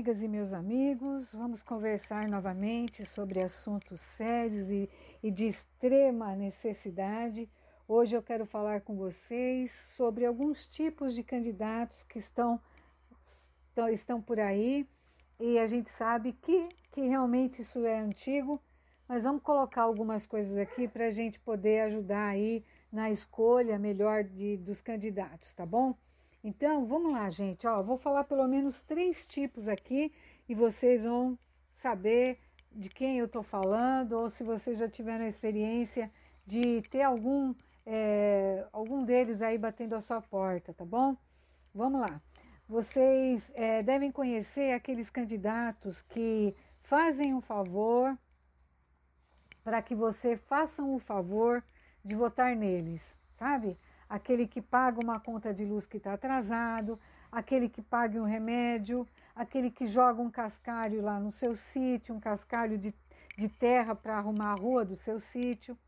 amigas e meus amigos. Vamos conversar novamente sobre assuntos sérios e, e, de extrema necessidade. Hoje eu quero falar com vocês sobre alguns tipos de candidatos que estão, estão, estão por aí e a gente sabe que, que realmente isso é antigo, mas vamos colocar algumas coisas aqui para a gente poder ajudar aí na escolha melhor de, dos candidatos, tá bom? Então, vamos lá, gente. Ó, vou falar pelo menos três tipos aqui e vocês vão saber de quem eu estou falando ou se vocês já tiveram a experiência de ter algum, é, algum deles aí batendo a sua porta, tá bom? Vamos lá. Vocês é, devem conhecer aqueles candidatos que fazem um favor para que você façam o favor de votar neles, sabe? Aquele que paga uma conta de luz que está atrasado, aquele que paga um remédio, aquele que joga um cascalho lá no seu sítio, um cascalho de, de terra para arrumar a rua do seu sítio.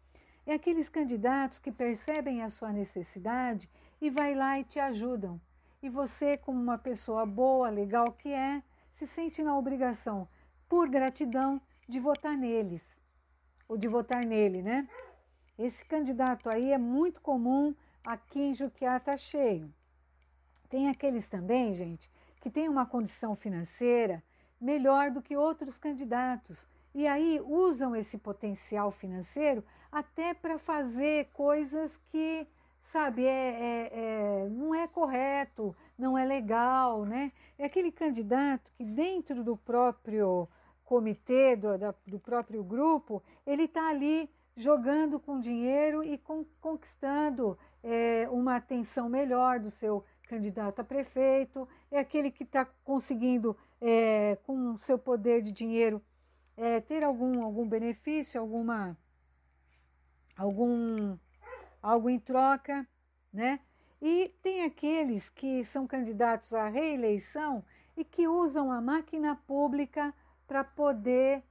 É aqueles candidatos que percebem a sua necessidade e vai lá e te ajudam. E você, como uma pessoa boa, legal que é, se sente na obrigação, por gratidão, de votar neles. Ou de votar nele, né? Esse candidato aí é muito comum aqui em Juquiá está cheio. Tem aqueles também, gente, que têm uma condição financeira melhor do que outros candidatos. E aí usam esse potencial financeiro até para fazer coisas que, sabe, é, é, é, não é correto, não é legal, né? É aquele candidato que dentro do próprio comitê, do, da, do próprio grupo, ele está ali jogando com dinheiro e conquistando é, uma atenção melhor do seu candidato a prefeito, é aquele que está conseguindo, é, com o seu poder de dinheiro, é, ter algum, algum benefício, alguma, algum, algo em troca, né? E tem aqueles que são candidatos à reeleição e que usam a máquina pública para poder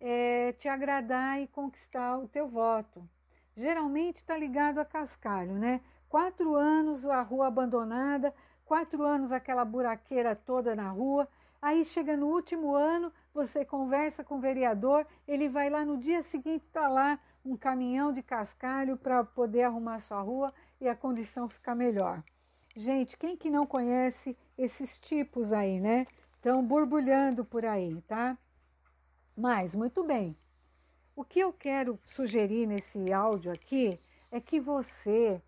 é, te agradar e conquistar o teu voto. Geralmente está ligado a cascalho, né? Quatro anos a rua abandonada, quatro anos aquela buraqueira toda na rua. Aí chega no último ano, você conversa com o vereador, ele vai lá no dia seguinte, está lá um caminhão de cascalho para poder arrumar sua rua e a condição ficar melhor. Gente, quem que não conhece esses tipos aí, né? Estão borbulhando por aí, tá? Mas, muito bem. O que eu quero sugerir nesse áudio aqui é que você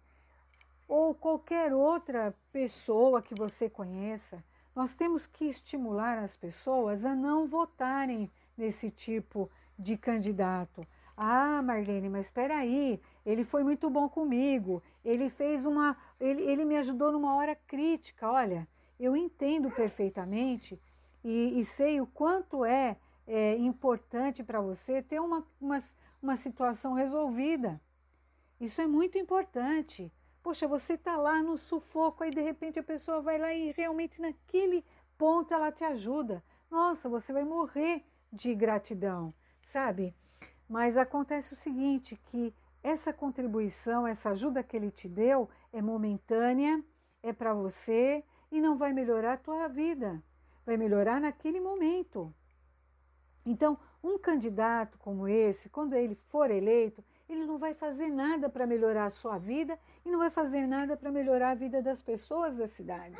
ou qualquer outra pessoa que você conheça, nós temos que estimular as pessoas a não votarem nesse tipo de candidato. Ah, Marlene, mas espera aí, ele foi muito bom comigo, ele fez uma, ele, ele me ajudou numa hora crítica. Olha, eu entendo perfeitamente e, e sei o quanto é é, importante para você ter uma, uma, uma situação resolvida. Isso é muito importante. Poxa, você está lá no sufoco, aí de repente a pessoa vai lá e realmente naquele ponto ela te ajuda. Nossa, você vai morrer de gratidão, sabe? Mas acontece o seguinte, que essa contribuição, essa ajuda que ele te deu é momentânea, é para você e não vai melhorar a tua vida. Vai melhorar naquele momento. Então, um candidato como esse, quando ele for eleito, ele não vai fazer nada para melhorar a sua vida e não vai fazer nada para melhorar a vida das pessoas da cidade.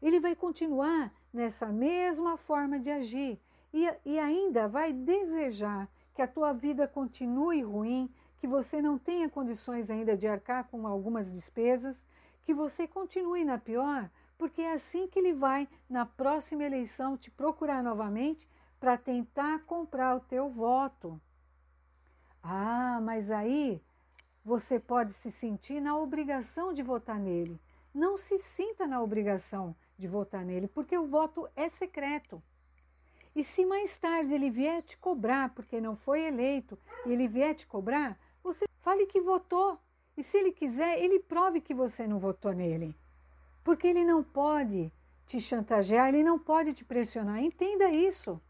Ele vai continuar nessa mesma forma de agir e, e ainda vai desejar que a tua vida continue ruim, que você não tenha condições ainda de arcar com algumas despesas, que você continue na pior, porque é assim que ele vai, na próxima eleição, te procurar novamente para tentar comprar o teu voto. Ah, mas aí você pode se sentir na obrigação de votar nele. Não se sinta na obrigação de votar nele, porque o voto é secreto. E se mais tarde ele vier te cobrar, porque não foi eleito, e ele vier te cobrar, você fale que votou. E se ele quiser, ele prove que você não votou nele. Porque ele não pode te chantagear, ele não pode te pressionar. Entenda isso.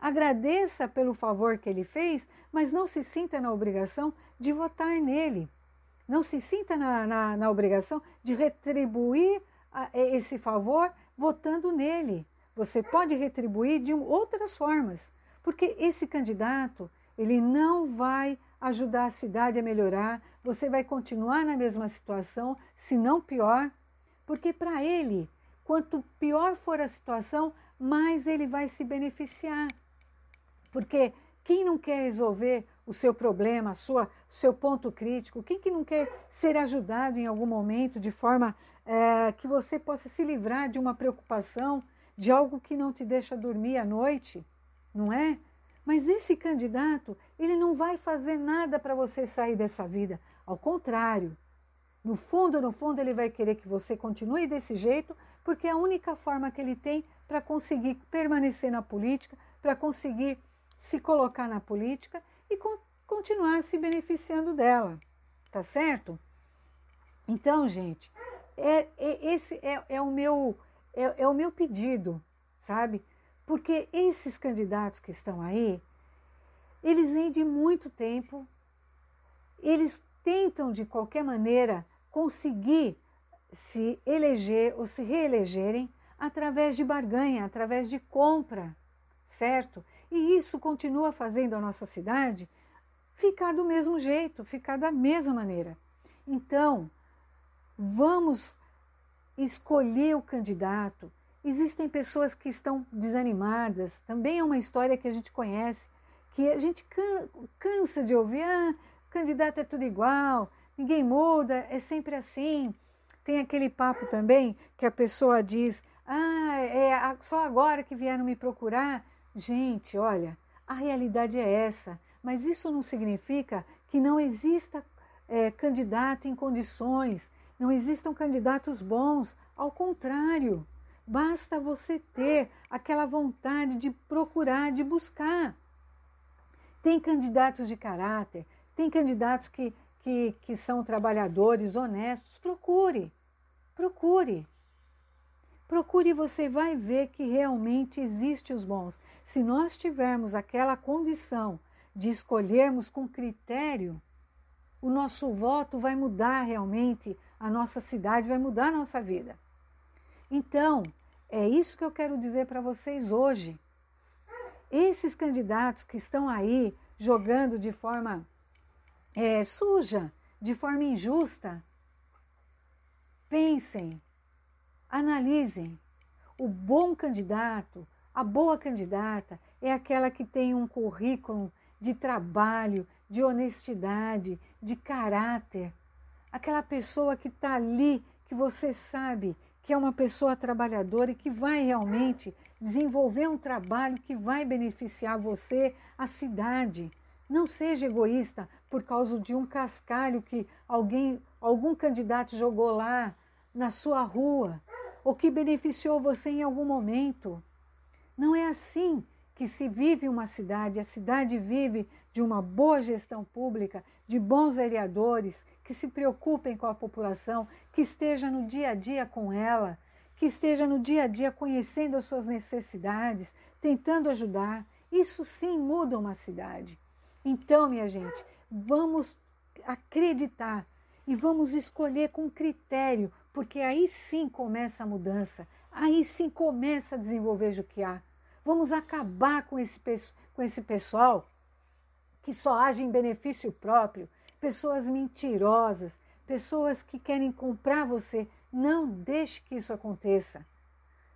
Agradeça pelo favor que ele fez, mas não se sinta na obrigação de votar nele. Não se sinta na, na, na obrigação de retribuir a, esse favor votando nele. você pode retribuir de outras formas, porque esse candidato, ele não vai ajudar a cidade a melhorar, você vai continuar na mesma situação, se não pior, porque para ele, quanto pior for a situação, mais ele vai se beneficiar. Porque quem não quer resolver o seu problema, sua, seu ponto crítico, quem que não quer ser ajudado em algum momento de forma é, que você possa se livrar de uma preocupação, de algo que não te deixa dormir à noite, não é? Mas esse candidato, ele não vai fazer nada para você sair dessa vida. Ao contrário, no fundo, no fundo, ele vai querer que você continue desse jeito, porque é a única forma que ele tem para conseguir permanecer na política, para conseguir se colocar na política e con continuar se beneficiando dela. Tá certo? Então, gente, é, é esse é, é, o meu, é, é o meu pedido, sabe? Porque esses candidatos que estão aí, eles vêm de muito tempo, eles tentam de qualquer maneira conseguir se eleger ou se reelegerem através de barganha, através de compra, certo? E isso continua fazendo a nossa cidade ficar do mesmo jeito, ficar da mesma maneira. Então, vamos escolher o candidato. Existem pessoas que estão desanimadas, também é uma história que a gente conhece, que a gente cansa de ouvir, ah, candidato é tudo igual, ninguém muda, é sempre assim. Tem aquele papo também que a pessoa diz: Ah, é só agora que vieram me procurar. Gente, olha, a realidade é essa, mas isso não significa que não exista é, candidato em condições, não existam candidatos bons. Ao contrário, basta você ter aquela vontade de procurar, de buscar. Tem candidatos de caráter, tem candidatos que, que, que são trabalhadores, honestos. Procure. Procure. Procure e você vai ver que realmente existem os bons. Se nós tivermos aquela condição de escolhermos com critério, o nosso voto vai mudar realmente a nossa cidade, vai mudar a nossa vida. Então, é isso que eu quero dizer para vocês hoje. Esses candidatos que estão aí jogando de forma é, suja, de forma injusta, Pensem, analisem. O bom candidato, a boa candidata é aquela que tem um currículo de trabalho, de honestidade, de caráter. Aquela pessoa que está ali, que você sabe que é uma pessoa trabalhadora e que vai realmente desenvolver um trabalho que vai beneficiar você, a cidade. Não seja egoísta por causa de um cascalho que alguém, algum candidato jogou lá na sua rua, ou que beneficiou você em algum momento. Não é assim que se vive uma cidade. A cidade vive de uma boa gestão pública, de bons vereadores que se preocupem com a população, que esteja no dia a dia com ela, que esteja no dia a dia conhecendo as suas necessidades, tentando ajudar. Isso sim muda uma cidade. Então, minha gente, vamos acreditar e vamos escolher com critério, porque aí sim começa a mudança, aí sim começa a desenvolver Juquiá. Vamos acabar com esse, com esse pessoal que só age em benefício próprio, pessoas mentirosas, pessoas que querem comprar você. Não deixe que isso aconteça.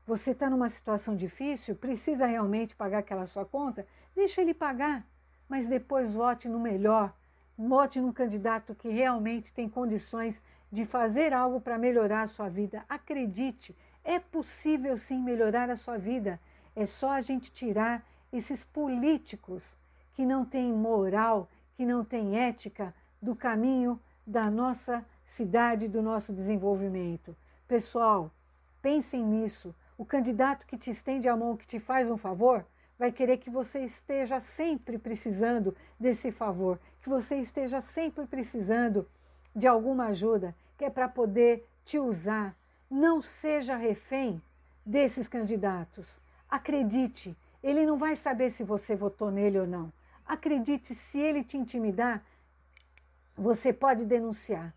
Você está numa situação difícil, precisa realmente pagar aquela sua conta? Deixa ele pagar mas depois vote no melhor, vote num candidato que realmente tem condições de fazer algo para melhorar a sua vida. Acredite, é possível sim melhorar a sua vida. É só a gente tirar esses políticos que não têm moral, que não têm ética do caminho da nossa cidade, do nosso desenvolvimento. Pessoal, pensem nisso. O candidato que te estende a mão, que te faz um favor, vai querer que você esteja sempre precisando desse favor, que você esteja sempre precisando de alguma ajuda, que é para poder te usar. Não seja refém desses candidatos. Acredite, ele não vai saber se você votou nele ou não. Acredite, se ele te intimidar, você pode denunciar.